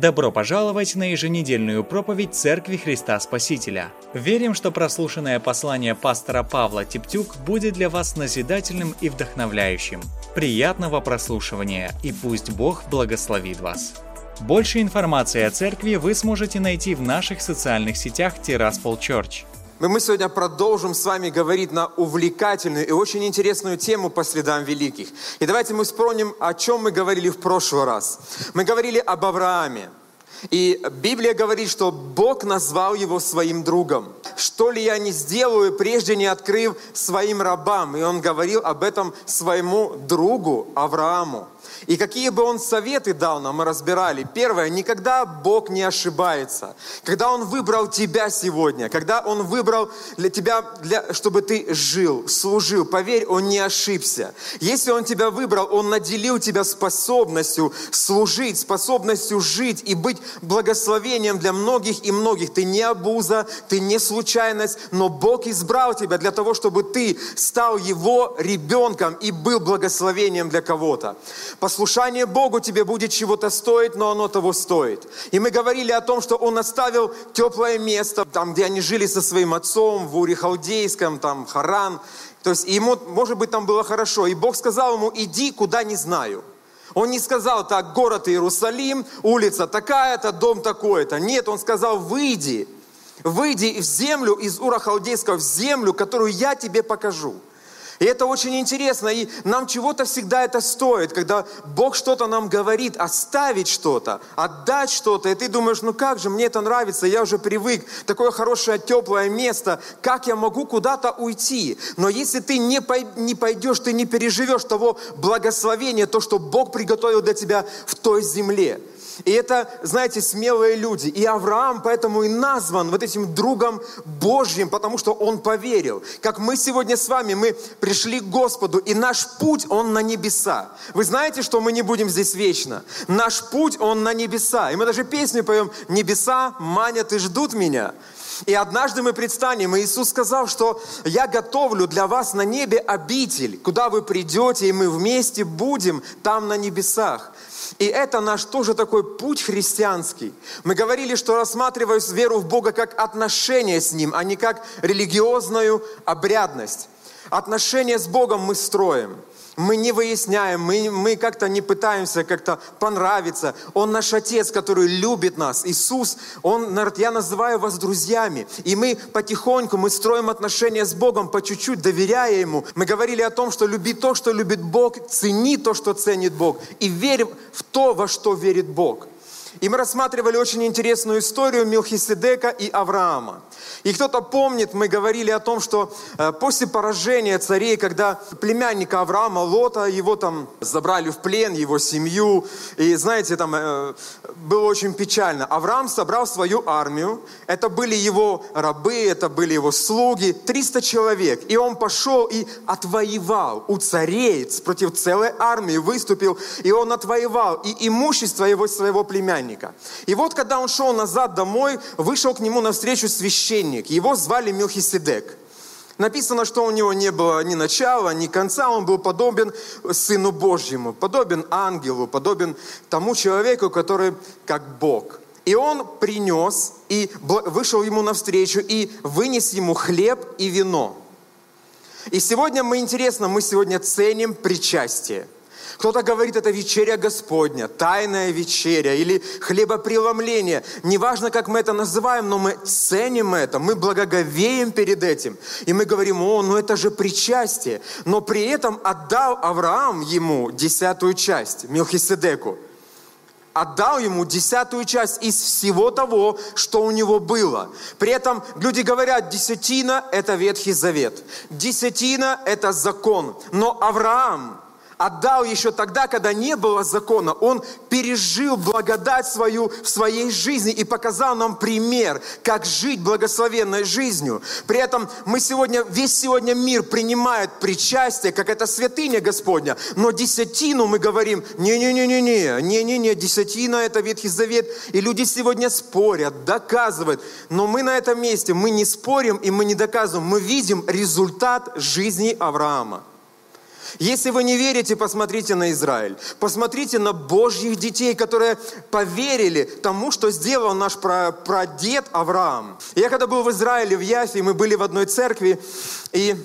Добро пожаловать на еженедельную проповедь Церкви Христа Спасителя. Верим, что прослушанное послание пастора Павла Типтюк будет для вас назидательным и вдохновляющим. Приятного прослушивания и пусть Бог благословит вас. Больше информации о церкви вы сможете найти в наших социальных сетях Тираспол Church – мы сегодня продолжим с вами говорить на увлекательную и очень интересную тему по следам великих. И давайте мы вспомним, о чем мы говорили в прошлый раз. Мы говорили об Аврааме. И Библия говорит, что Бог назвал его своим другом. Что ли я не сделаю, прежде не открыв своим рабам? И он говорил об этом своему другу Аврааму. И какие бы он советы дал нам, мы разбирали. Первое, никогда Бог не ошибается. Когда Он выбрал тебя сегодня, когда Он выбрал для тебя, для, чтобы ты жил, служил, поверь, Он не ошибся. Если Он тебя выбрал, Он наделил тебя способностью служить, способностью жить и быть благословением для многих и многих. Ты не обуза, ты не случайность, но Бог избрал тебя для того, чтобы ты стал Его ребенком и был благословением для кого-то. Послушание Богу тебе будет чего-то стоить, но оно того стоит. И мы говорили о том, что он оставил теплое место, там, где они жили со своим отцом, в Уре Халдейском, там, Харан. То есть ему, может быть, там было хорошо. И Бог сказал ему, иди, куда не знаю. Он не сказал, так, город Иерусалим, улица такая-то, дом такой-то. Нет, он сказал, выйди, выйди в землю из Ура Халдейского, в землю, которую я тебе покажу. И это очень интересно, и нам чего-то всегда это стоит, когда Бог что-то нам говорит, оставить что-то, отдать что-то, и ты думаешь, ну как же, мне это нравится, я уже привык, такое хорошее, теплое место, как я могу куда-то уйти? Но если ты не, не пойдешь, ты не переживешь того благословения, то, что Бог приготовил для тебя в той земле. И это, знаете, смелые люди. И Авраам поэтому и назван вот этим другом Божьим, потому что он поверил. Как мы сегодня с вами, мы пришли к Господу, и наш путь, он на небеса. Вы знаете, что мы не будем здесь вечно. Наш путь, он на небеса. И мы даже песню поем «Небеса манят и ждут меня». И однажды мы предстанем, и Иисус сказал, что я готовлю для вас на небе обитель, куда вы придете, и мы вместе будем там на небесах. И это наш тоже такой путь христианский. Мы говорили, что рассматриваю веру в Бога как отношение с Ним, а не как религиозную обрядность. Отношения с Богом мы строим – мы не выясняем, мы, мы как-то не пытаемся как-то понравиться. Он наш Отец, который любит нас. Иисус, Он, я называю вас друзьями. И мы потихоньку, мы строим отношения с Богом, по чуть-чуть доверяя Ему. Мы говорили о том, что люби то, что любит Бог, цени то, что ценит Бог. И верь в то, во что верит Бог. И мы рассматривали очень интересную историю Милхиседека и Авраама. И кто-то помнит, мы говорили о том, что э, после поражения царей, когда племянника Авраама, Лота, его там забрали в плен, его семью, и знаете, там э, было очень печально. Авраам собрал свою армию, это были его рабы, это были его слуги, 300 человек, и он пошел и отвоевал у царей против целой армии, выступил, и он отвоевал и имущество его своего племянника, племянника. И вот, когда он шел назад домой, вышел к нему навстречу священник. Его звали Милхиседек. Написано, что у него не было ни начала, ни конца, он был подобен Сыну Божьему, подобен ангелу, подобен тому человеку, который как Бог. И он принес, и вышел ему навстречу, и вынес ему хлеб и вино. И сегодня мы, интересно, мы сегодня ценим причастие – кто-то говорит, это вечеря Господня, тайная вечеря или хлебопреломление. Неважно, как мы это называем, но мы ценим это, мы благоговеем перед этим. И мы говорим, о, ну это же причастие. Но при этом отдал Авраам ему десятую часть, Милхиседеку отдал ему десятую часть из всего того, что у него было. При этом люди говорят, десятина – это Ветхий Завет, десятина – это закон. Но Авраам отдал еще тогда, когда не было закона. Он пережил благодать свою в своей жизни и показал нам пример, как жить благословенной жизнью. При этом мы сегодня, весь сегодня мир принимает причастие, как это святыня Господня, но десятину мы говорим, не-не-не-не-не, не-не-не, десятина это Ветхий Завет, и люди сегодня спорят, доказывают, но мы на этом месте, мы не спорим и мы не доказываем, мы видим результат жизни Авраама. Если вы не верите, посмотрите на Израиль. Посмотрите на Божьих детей, которые поверили тому, что сделал наш прадед Авраам. Я когда был в Израиле, в Яфе, мы были в одной церкви, и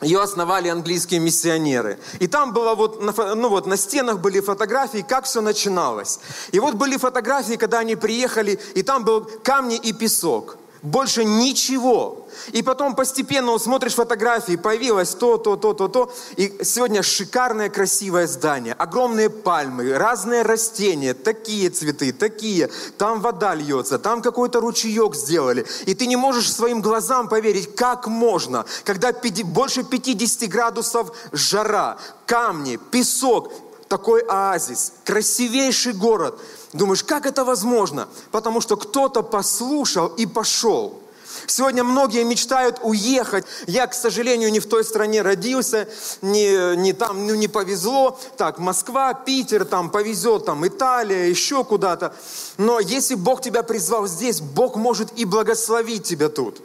ее основали английские миссионеры. И там было вот, ну вот, на стенах были фотографии, как все начиналось. И вот были фотографии, когда они приехали, и там был камни и песок. Больше ничего. И потом постепенно смотришь фотографии, появилось то, то, то, то, то. И сегодня шикарное, красивое здание, огромные пальмы, разные растения, такие цветы, такие. Там вода льется, там какой-то ручеек сделали. И ты не можешь своим глазам поверить, как можно, когда больше 50 градусов жара, камни, песок, такой оазис, красивейший город – Думаешь, как это возможно? Потому что кто-то послушал и пошел. Сегодня многие мечтают уехать. Я, к сожалению, не в той стране родился, не, не там, ну не повезло. Так, Москва, Питер, там повезет, там Италия, еще куда-то. Но если Бог тебя призвал здесь, Бог может и благословить тебя тут.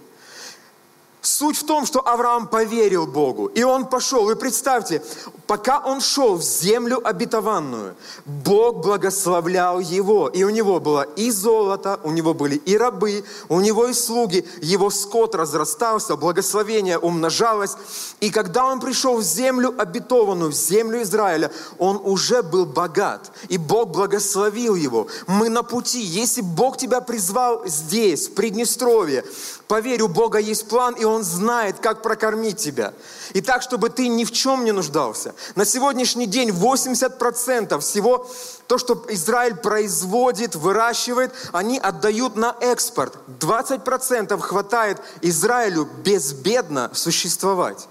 Суть в том, что Авраам поверил Богу, и он пошел. И представьте, пока он шел в землю обетованную, Бог благословлял его. И у него было и золото, у него были и рабы, у него и слуги. Его скот разрастался, благословение умножалось. И когда он пришел в землю обетованную, в землю Израиля, он уже был богат. И Бог благословил его. Мы на пути. Если Бог тебя призвал здесь, в Приднестровье, поверь, у Бога есть план, и он знает, как прокормить тебя. И так, чтобы ты ни в чем не нуждался. На сегодняшний день 80% всего то, что Израиль производит, выращивает, они отдают на экспорт. 20% хватает Израилю безбедно существовать.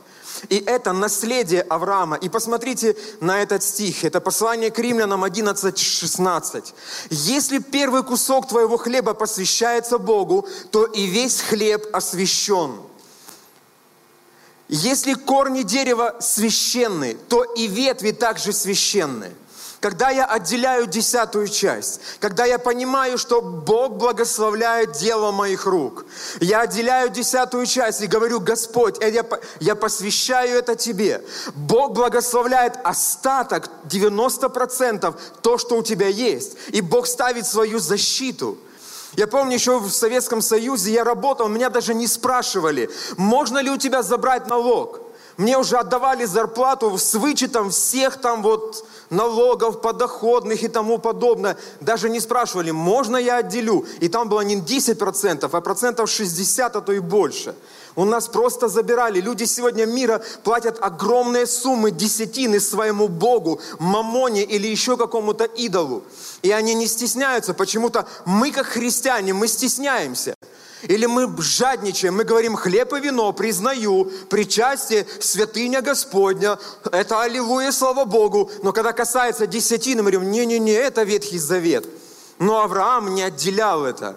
И это наследие Авраама. И посмотрите на этот стих. Это послание к римлянам 11.16. Если первый кусок твоего хлеба посвящается Богу, то и весь хлеб освящен. Если корни дерева священны, то и ветви также священны. Когда я отделяю десятую часть, когда я понимаю, что Бог благословляет дело моих рук, я отделяю десятую часть и говорю, Господь, я, я посвящаю это Тебе. Бог благословляет остаток, 90% то, что у тебя есть. И Бог ставит свою защиту – я помню, еще в Советском Союзе я работал, меня даже не спрашивали, можно ли у тебя забрать налог. Мне уже отдавали зарплату с вычетом всех там вот налогов подоходных и тому подобное. Даже не спрашивали, можно я отделю. И там было не 10%, а процентов 60, а то и больше. У нас просто забирали. Люди сегодня мира платят огромные суммы десятины своему Богу, мамоне или еще какому-то идолу. И они не стесняются. Почему-то мы, как христиане, мы стесняемся. Или мы жадничаем, мы говорим хлеб и вино, признаю, причастие, святыня Господня, это аллилуйя, слава Богу. Но когда касается десятины, мы говорим, не-не-не, это Ветхий Завет. Но Авраам не отделял это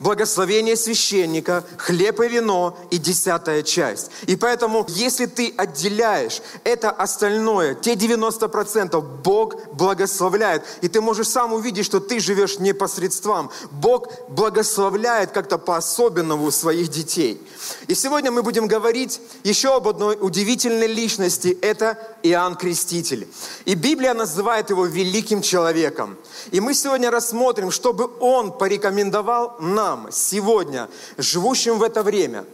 благословение священника, хлеб и вино и десятая часть. И поэтому, если ты отделяешь это остальное, те 90% Бог благословляет. И ты можешь сам увидеть, что ты живешь не посредством. Бог благословляет как-то по-особенному своих детей. И сегодня мы будем говорить еще об одной удивительной личности. Это Иоанн Креститель. И Библия называет его великим человеком. И мы сегодня рассмотрим, чтобы он порекомендовал нам сегодня, живущим в это время.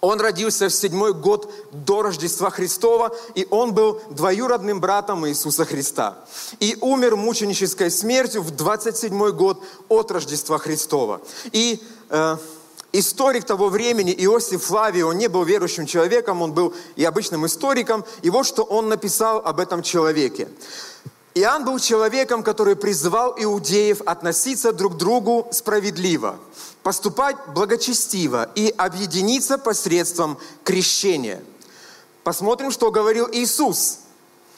Он родился в седьмой год до Рождества Христова, и он был двоюродным братом Иисуса Христа. И умер мученической смертью в 27 год от Рождества Христова. И э, историк того времени, Иосиф Флавий, он не был верующим человеком, он был и обычным историком. И вот что он написал об этом человеке. Иоанн был человеком, который призывал иудеев относиться друг к другу справедливо, поступать благочестиво и объединиться посредством крещения. Посмотрим, что говорил Иисус.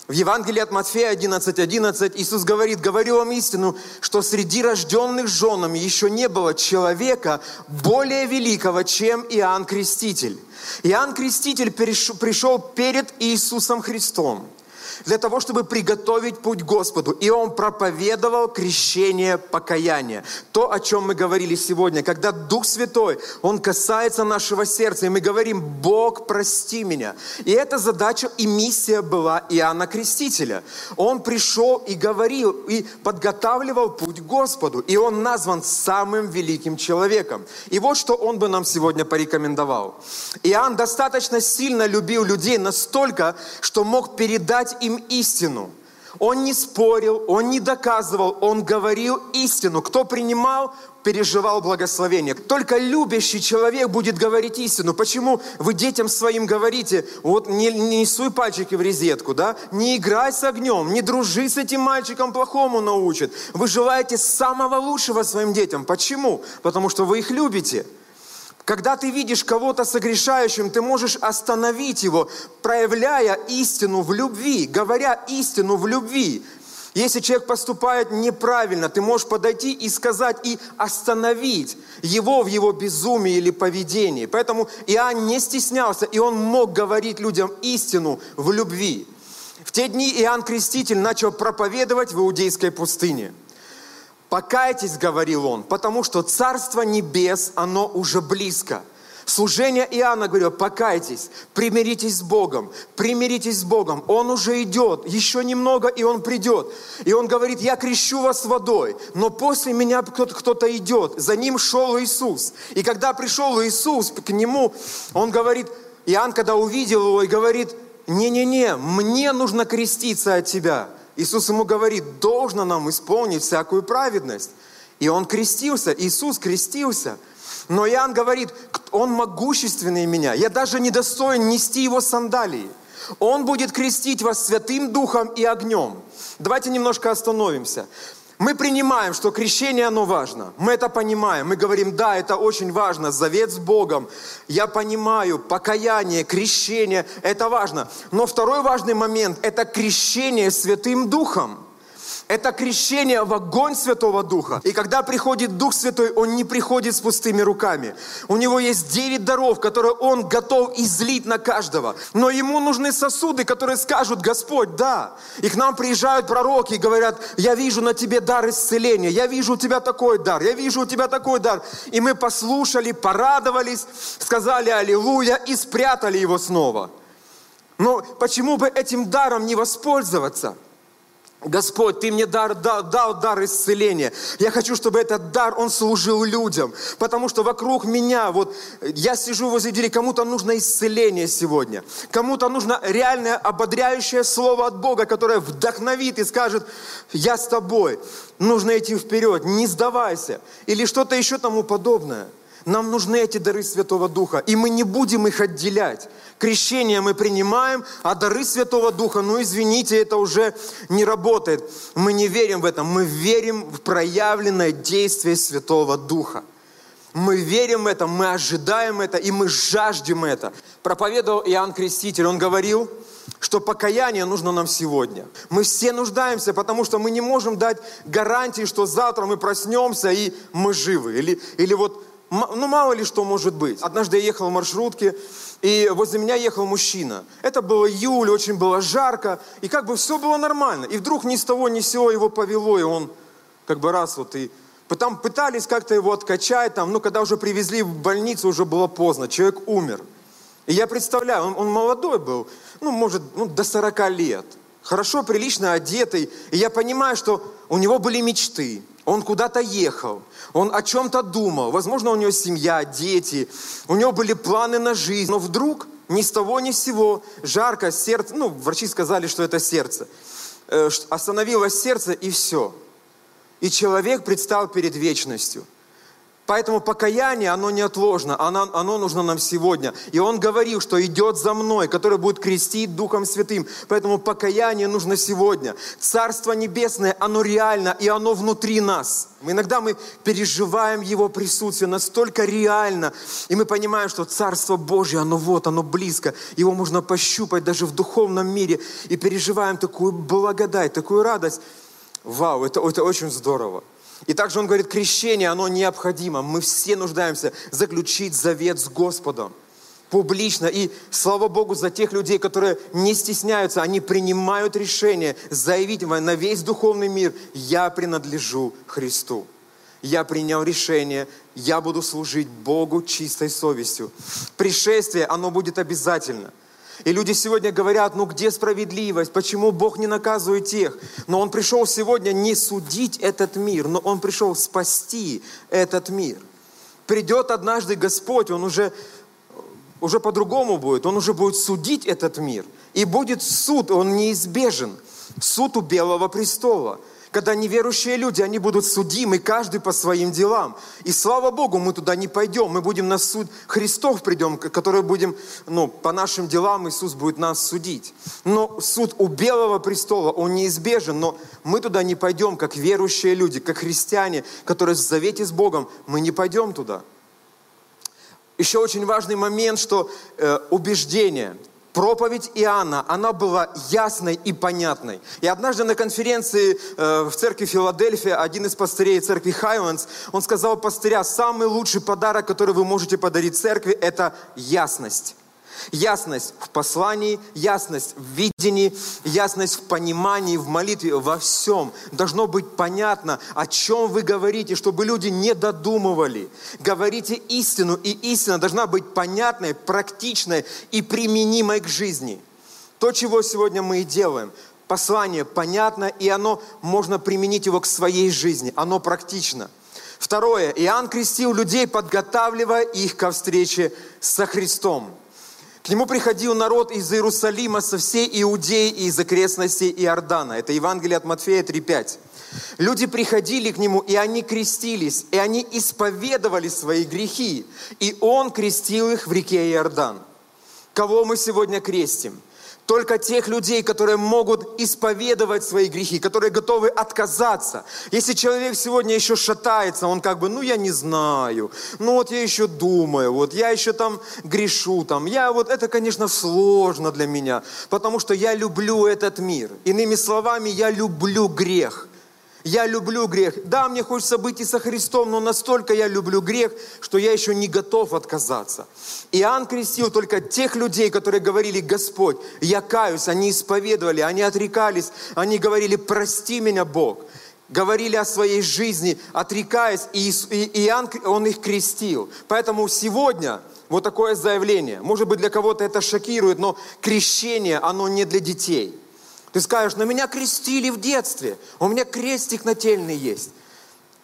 В Евангелии от Матфея 11.11 11, Иисус говорит, «Говорю вам истину, что среди рожденных женами еще не было человека более великого, чем Иоанн Креститель». Иоанн Креститель пришел перед Иисусом Христом – для того, чтобы приготовить путь Господу. И он проповедовал крещение покаяния. То, о чем мы говорили сегодня, когда Дух Святой, Он касается нашего сердца, и мы говорим, Бог, прости меня. И эта задача и миссия была Иоанна Крестителя. Он пришел и говорил, и подготавливал путь Господу. И он назван самым великим человеком. И вот что он бы нам сегодня порекомендовал. Иоанн достаточно сильно любил людей настолько, что мог передать им истину. Он не спорил, он не доказывал, он говорил истину. Кто принимал, переживал благословение. Только любящий человек будет говорить истину. Почему вы детям своим говорите, вот не, не суй пальчики в резетку, да? Не играй с огнем, не дружи с этим мальчиком, плохому научит. Вы желаете самого лучшего своим детям. Почему? Потому что вы их любите. Когда ты видишь кого-то согрешающим, ты можешь остановить его, проявляя истину в любви, говоря истину в любви. Если человек поступает неправильно, ты можешь подойти и сказать, и остановить его в его безумии или поведении. Поэтому Иоанн не стеснялся, и он мог говорить людям истину в любви. В те дни Иоанн Креститель начал проповедовать в Иудейской пустыне – Покайтесь, говорил он, потому что Царство Небес, оно уже близко. Служение Иоанна говорил, покайтесь, примиритесь с Богом, примиритесь с Богом. Он уже идет, еще немного, и Он придет. И Он говорит, я крещу вас водой, но после меня кто-то, кто-то идет. За Ним шел Иисус. И когда пришел Иисус к Нему, Он говорит, Иоанн, когда увидел Его, и говорит, не-не-не, мне нужно креститься от Тебя. Иисус ему говорит, должно нам исполнить всякую праведность. И он крестился, Иисус крестился. Но Иоанн говорит, он могущественный меня, я даже не достоин нести его сандалии. Он будет крестить вас святым духом и огнем. Давайте немножко остановимся. Мы принимаем, что крещение, оно важно. Мы это понимаем. Мы говорим, да, это очень важно. Завет с Богом. Я понимаю, покаяние, крещение, это важно. Но второй важный момент – это крещение Святым Духом. Это крещение в огонь Святого Духа. И когда приходит Дух Святой, Он не приходит с пустыми руками. У Него есть девять даров, которые Он готов излить на каждого. Но Ему нужны сосуды, которые скажут, Господь, да. И к нам приезжают пророки и говорят, я вижу на тебе дар исцеления, я вижу у тебя такой дар, я вижу у тебя такой дар. И мы послушали, порадовались, сказали аллилуйя и спрятали его снова. Но почему бы этим даром не воспользоваться? Господь, Ты мне дар, дал, дал дар исцеления. Я хочу, чтобы этот дар, он служил людям. Потому что вокруг меня, вот я сижу возле двери, кому-то нужно исцеление сегодня. Кому-то нужно реальное ободряющее слово от Бога, которое вдохновит и скажет, я с тобой. Нужно идти вперед, не сдавайся. Или что-то еще тому подобное. Нам нужны эти дары Святого Духа, и мы не будем их отделять. Крещение мы принимаем, а дары Святого Духа, ну извините, это уже не работает. Мы не верим в это, мы верим в проявленное действие Святого Духа. Мы верим в это, мы ожидаем это, и мы жаждем это. Проповедовал Иоанн Креститель, он говорил, что покаяние нужно нам сегодня. Мы все нуждаемся, потому что мы не можем дать гарантии, что завтра мы проснемся и мы живы. Или, или вот ну мало ли что может быть. Однажды я ехал в маршрутке, и возле меня ехал мужчина. Это было июль, очень было жарко, и как бы все было нормально. И вдруг ни с того, ни с сего его повело, и он как бы раз вот и... Потом пытались как-то его откачать, там, ну, когда уже привезли в больницу, уже было поздно, человек умер. И я представляю, он, он молодой был, ну, может, ну, до 40 лет, хорошо, прилично одетый, и я понимаю, что у него были мечты, он куда-то ехал, он о чем-то думал, возможно, у него семья, дети, у него были планы на жизнь, но вдруг ни с того ни с сего жарко, сердце, ну, врачи сказали, что это сердце, э, остановилось сердце и все. И человек предстал перед вечностью – Поэтому покаяние, оно неотложно, оно, оно нужно нам сегодня. И он говорил, что идет за мной, который будет крестить Духом Святым. Поэтому покаяние нужно сегодня. Царство Небесное, оно реально, и оно внутри нас. Иногда мы переживаем Его присутствие настолько реально, и мы понимаем, что Царство Божье, оно вот, оно близко. Его можно пощупать даже в духовном мире. И переживаем такую благодать, такую радость. Вау, это, это очень здорово. И также он говорит, крещение, оно необходимо. Мы все нуждаемся заключить завет с Господом. публично. И слава Богу за тех людей, которые не стесняются, они принимают решение заявить на весь духовный мир, я принадлежу Христу. Я принял решение, я буду служить Богу чистой совестью. Пришествие, оно будет обязательно. И люди сегодня говорят, ну где справедливость, почему Бог не наказывает тех? Но Он пришел сегодня не судить этот мир, но Он пришел спасти этот мир. Придет однажды Господь, Он уже уже по-другому будет. Он уже будет судить этот мир. И будет суд, он неизбежен. Суд у Белого престола. Когда неверующие люди, они будут судимы, каждый по своим делам. И слава Богу, мы туда не пойдем. Мы будем на суд Христов придем, который будем, ну, по нашим делам Иисус будет нас судить. Но суд у Белого престола, он неизбежен. Но мы туда не пойдем, как верующие люди, как христиане, которые в завете с Богом. Мы не пойдем туда. Еще очень важный момент, что э, убеждение, проповедь Иоанна, она была ясной и понятной. И однажды на конференции э, в церкви Филадельфия один из пастырей церкви Хайванс, он сказал пастыря, самый лучший подарок, который вы можете подарить церкви, это ясность. Ясность в послании, ясность в видении, ясность в понимании, в молитве, во всем. Должно быть понятно, о чем вы говорите, чтобы люди не додумывали. Говорите истину, и истина должна быть понятной, практичной и применимой к жизни. То, чего сегодня мы и делаем. Послание понятно, и оно можно применить его к своей жизни. Оно практично. Второе. Иоанн крестил людей, подготавливая их ко встрече со Христом. К нему приходил народ из Иерусалима со всей Иудеи и из окрестностей Иордана. Это Евангелие от Матфея 3.5. Люди приходили к нему, и они крестились, и они исповедовали свои грехи. И он крестил их в реке Иордан. Кого мы сегодня крестим? Только тех людей, которые могут исповедовать свои грехи, которые готовы отказаться. Если человек сегодня еще шатается, он как бы, ну я не знаю, ну вот я еще думаю, вот я еще там грешу, там, я вот, это, конечно, сложно для меня, потому что я люблю этот мир. Иными словами, я люблю грех. Я люблю грех. Да, мне хочется быть и со Христом, но настолько я люблю грех, что я еще не готов отказаться. Иоанн крестил только тех людей, которые говорили, Господь, я каюсь, они исповедовали, они отрекались, они говорили, прости меня, Бог. Говорили о своей жизни, отрекаясь, и Иоанн, он их крестил. Поэтому сегодня вот такое заявление. Может быть, для кого-то это шокирует, но крещение, оно не для детей – ты скажешь, на меня крестили в детстве. У меня крестик нательный есть.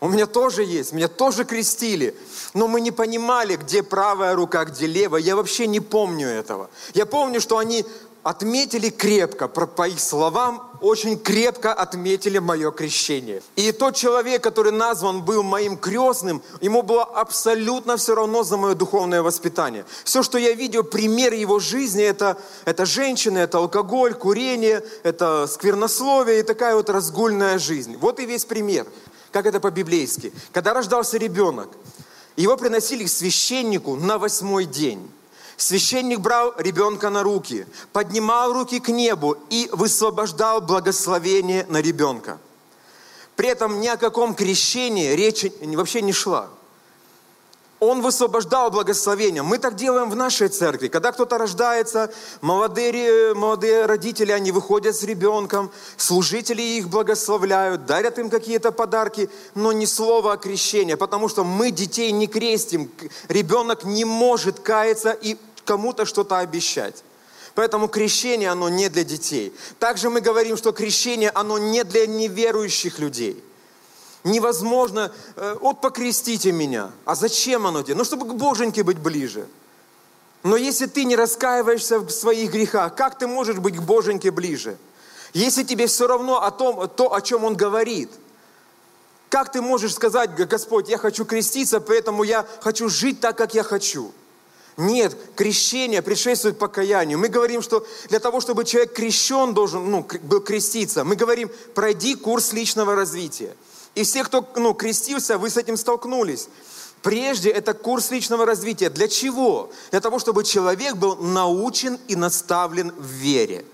У меня тоже есть, меня тоже крестили. Но мы не понимали, где правая рука, где левая. Я вообще не помню этого. Я помню, что они отметили крепко, по их словам, очень крепко отметили мое крещение. И тот человек, который назван был моим крестным, ему было абсолютно все равно за мое духовное воспитание. Все, что я видел, пример его жизни, это, это женщины, это алкоголь, курение, это сквернословие и такая вот разгульная жизнь. Вот и весь пример, как это по-библейски. Когда рождался ребенок, его приносили к священнику на восьмой день. Священник брал ребенка на руки, поднимал руки к небу и высвобождал благословение на ребенка. При этом ни о каком крещении речи вообще не шла. Он высвобождал благословение. Мы так делаем в нашей церкви. Когда кто-то рождается, молодые, молодые родители, они выходят с ребенком, служители их благословляют, дарят им какие-то подарки, но ни слова о крещении, потому что мы детей не крестим. Ребенок не может каяться и кому-то что-то обещать. Поэтому крещение, оно не для детей. Также мы говорим, что крещение, оно не для неверующих людей – невозможно, э, вот покрестите меня. А зачем оно тебе? Ну, чтобы к Боженьке быть ближе. Но если ты не раскаиваешься в своих грехах, как ты можешь быть к Боженьке ближе? Если тебе все равно о том, то, о чем Он говорит, как ты можешь сказать, Господь, я хочу креститься, поэтому я хочу жить так, как я хочу? Нет, крещение предшествует покаянию. Мы говорим, что для того, чтобы человек крещен должен, ну, был креститься, мы говорим, пройди курс личного развития. И все, кто ну, крестился, вы с этим столкнулись. Прежде это курс личного развития. Для чего? Для того, чтобы человек был научен и наставлен в вере.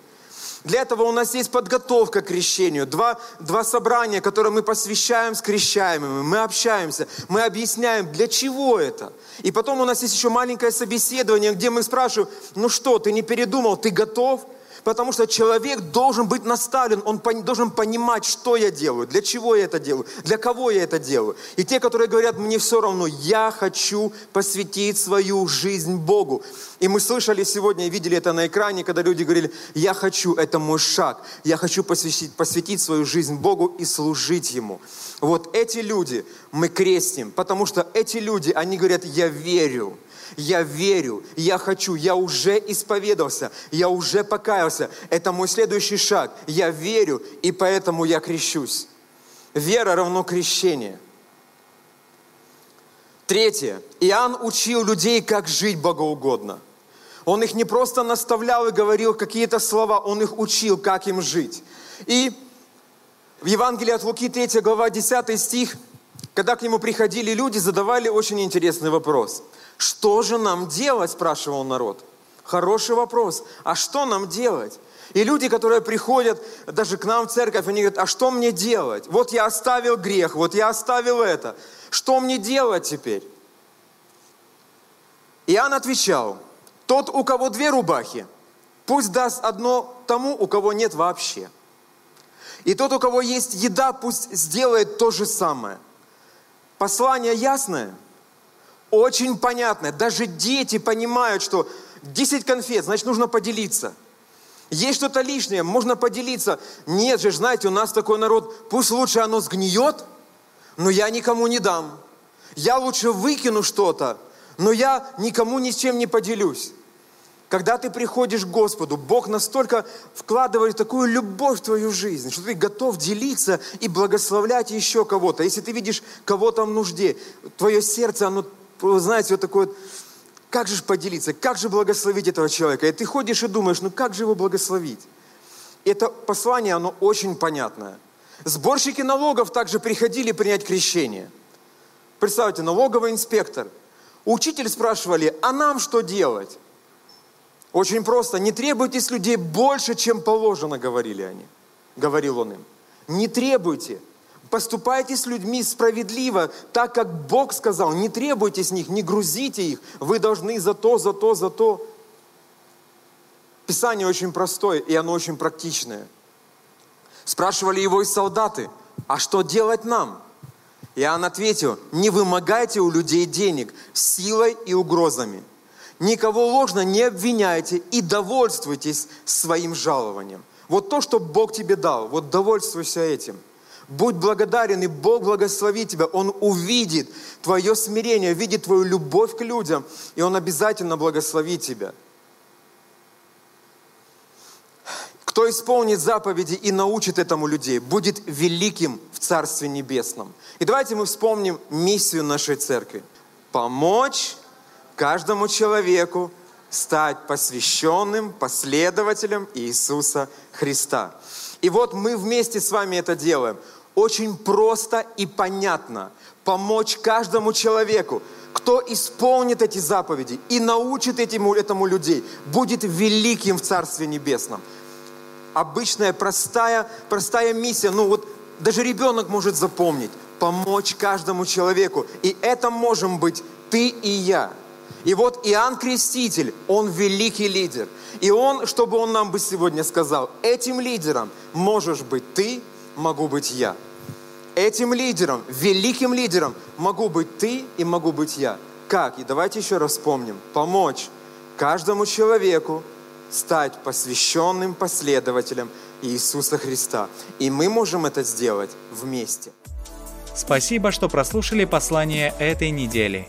Для этого у нас есть подготовка к крещению. Два, два собрания, которые мы посвящаем с крещаемыми. Мы общаемся, мы объясняем, для чего это. И потом у нас есть еще маленькое собеседование, где мы спрашиваем, ну что, ты не передумал, ты готов? Потому что человек должен быть наставлен, он должен понимать, что я делаю, для чего я это делаю, для кого я это делаю. И те, которые говорят, мне все равно, я хочу посвятить свою жизнь Богу. И мы слышали сегодня и видели это на экране, когда люди говорили, я хочу, это мой шаг, я хочу посвятить, посвятить свою жизнь Богу и служить Ему. Вот эти люди мы крестим, потому что эти люди, они говорят, я верю, я верю, я хочу, я уже исповедался, я уже покаялся. Это мой следующий шаг. Я верю, и поэтому я крещусь. Вера равно крещение. Третье. Иоанн учил людей, как жить богоугодно. Он их не просто наставлял и говорил какие-то слова, он их учил, как им жить. И в Евангелии от Луки 3 глава 10 стих, когда к нему приходили люди, задавали очень интересный вопрос – что же нам делать, спрашивал народ. Хороший вопрос. А что нам делать? И люди, которые приходят даже к нам в церковь, они говорят, а что мне делать? Вот я оставил грех, вот я оставил это. Что мне делать теперь? Иоанн отвечал, тот, у кого две рубахи, пусть даст одно тому, у кого нет вообще. И тот, у кого есть еда, пусть сделает то же самое. Послание ясное – очень понятное. Даже дети понимают, что 10 конфет, значит, нужно поделиться. Есть что-то лишнее, можно поделиться. Нет же, знаете, у нас такой народ, пусть лучше оно сгниет, но я никому не дам. Я лучше выкину что-то, но я никому ни с чем не поделюсь. Когда ты приходишь к Господу, Бог настолько вкладывает такую любовь в твою жизнь, что ты готов делиться и благословлять еще кого-то. Если ты видишь кого-то в нужде, твое сердце, оно знаете, вот такой вот, как же поделиться, как же благословить этого человека? И ты ходишь и думаешь, ну как же его благословить? Это послание, оно очень понятное. Сборщики налогов также приходили принять крещение. Представьте, налоговый инспектор. Учитель спрашивали, а нам что делать? Очень просто. Не требуйте с людей больше, чем положено, говорили они. Говорил он им. Не требуйте. Поступайте с людьми справедливо, так как Бог сказал. Не требуйте с них, не грузите их. Вы должны за то, за то, за то. Писание очень простое, и оно очень практичное. Спрашивали его и солдаты, а что делать нам? И он ответил, не вымогайте у людей денег силой и угрозами. Никого ложно не обвиняйте и довольствуйтесь своим жалованием. Вот то, что Бог тебе дал, вот довольствуйся этим – Будь благодарен, и Бог благословит тебя. Он увидит твое смирение, видит твою любовь к людям, и Он обязательно благословит тебя. Кто исполнит заповеди и научит этому людей, будет великим в Царстве Небесном. И давайте мы вспомним миссию нашей церкви. Помочь каждому человеку стать посвященным последователем Иисуса Христа. И вот мы вместе с вами это делаем очень просто и понятно помочь каждому человеку, кто исполнит эти заповеди и научит этому, этому людей, будет великим в Царстве Небесном. Обычная простая, простая миссия, ну вот даже ребенок может запомнить, помочь каждому человеку. И это можем быть ты и я. И вот Иоанн Креститель, он великий лидер. И он, чтобы он нам бы сегодня сказал, этим лидером можешь быть ты, могу быть я. Этим лидером, великим лидером могу быть ты и могу быть я. Как? И давайте еще раз вспомним. Помочь каждому человеку стать посвященным последователем Иисуса Христа. И мы можем это сделать вместе. Спасибо, что прослушали послание этой недели.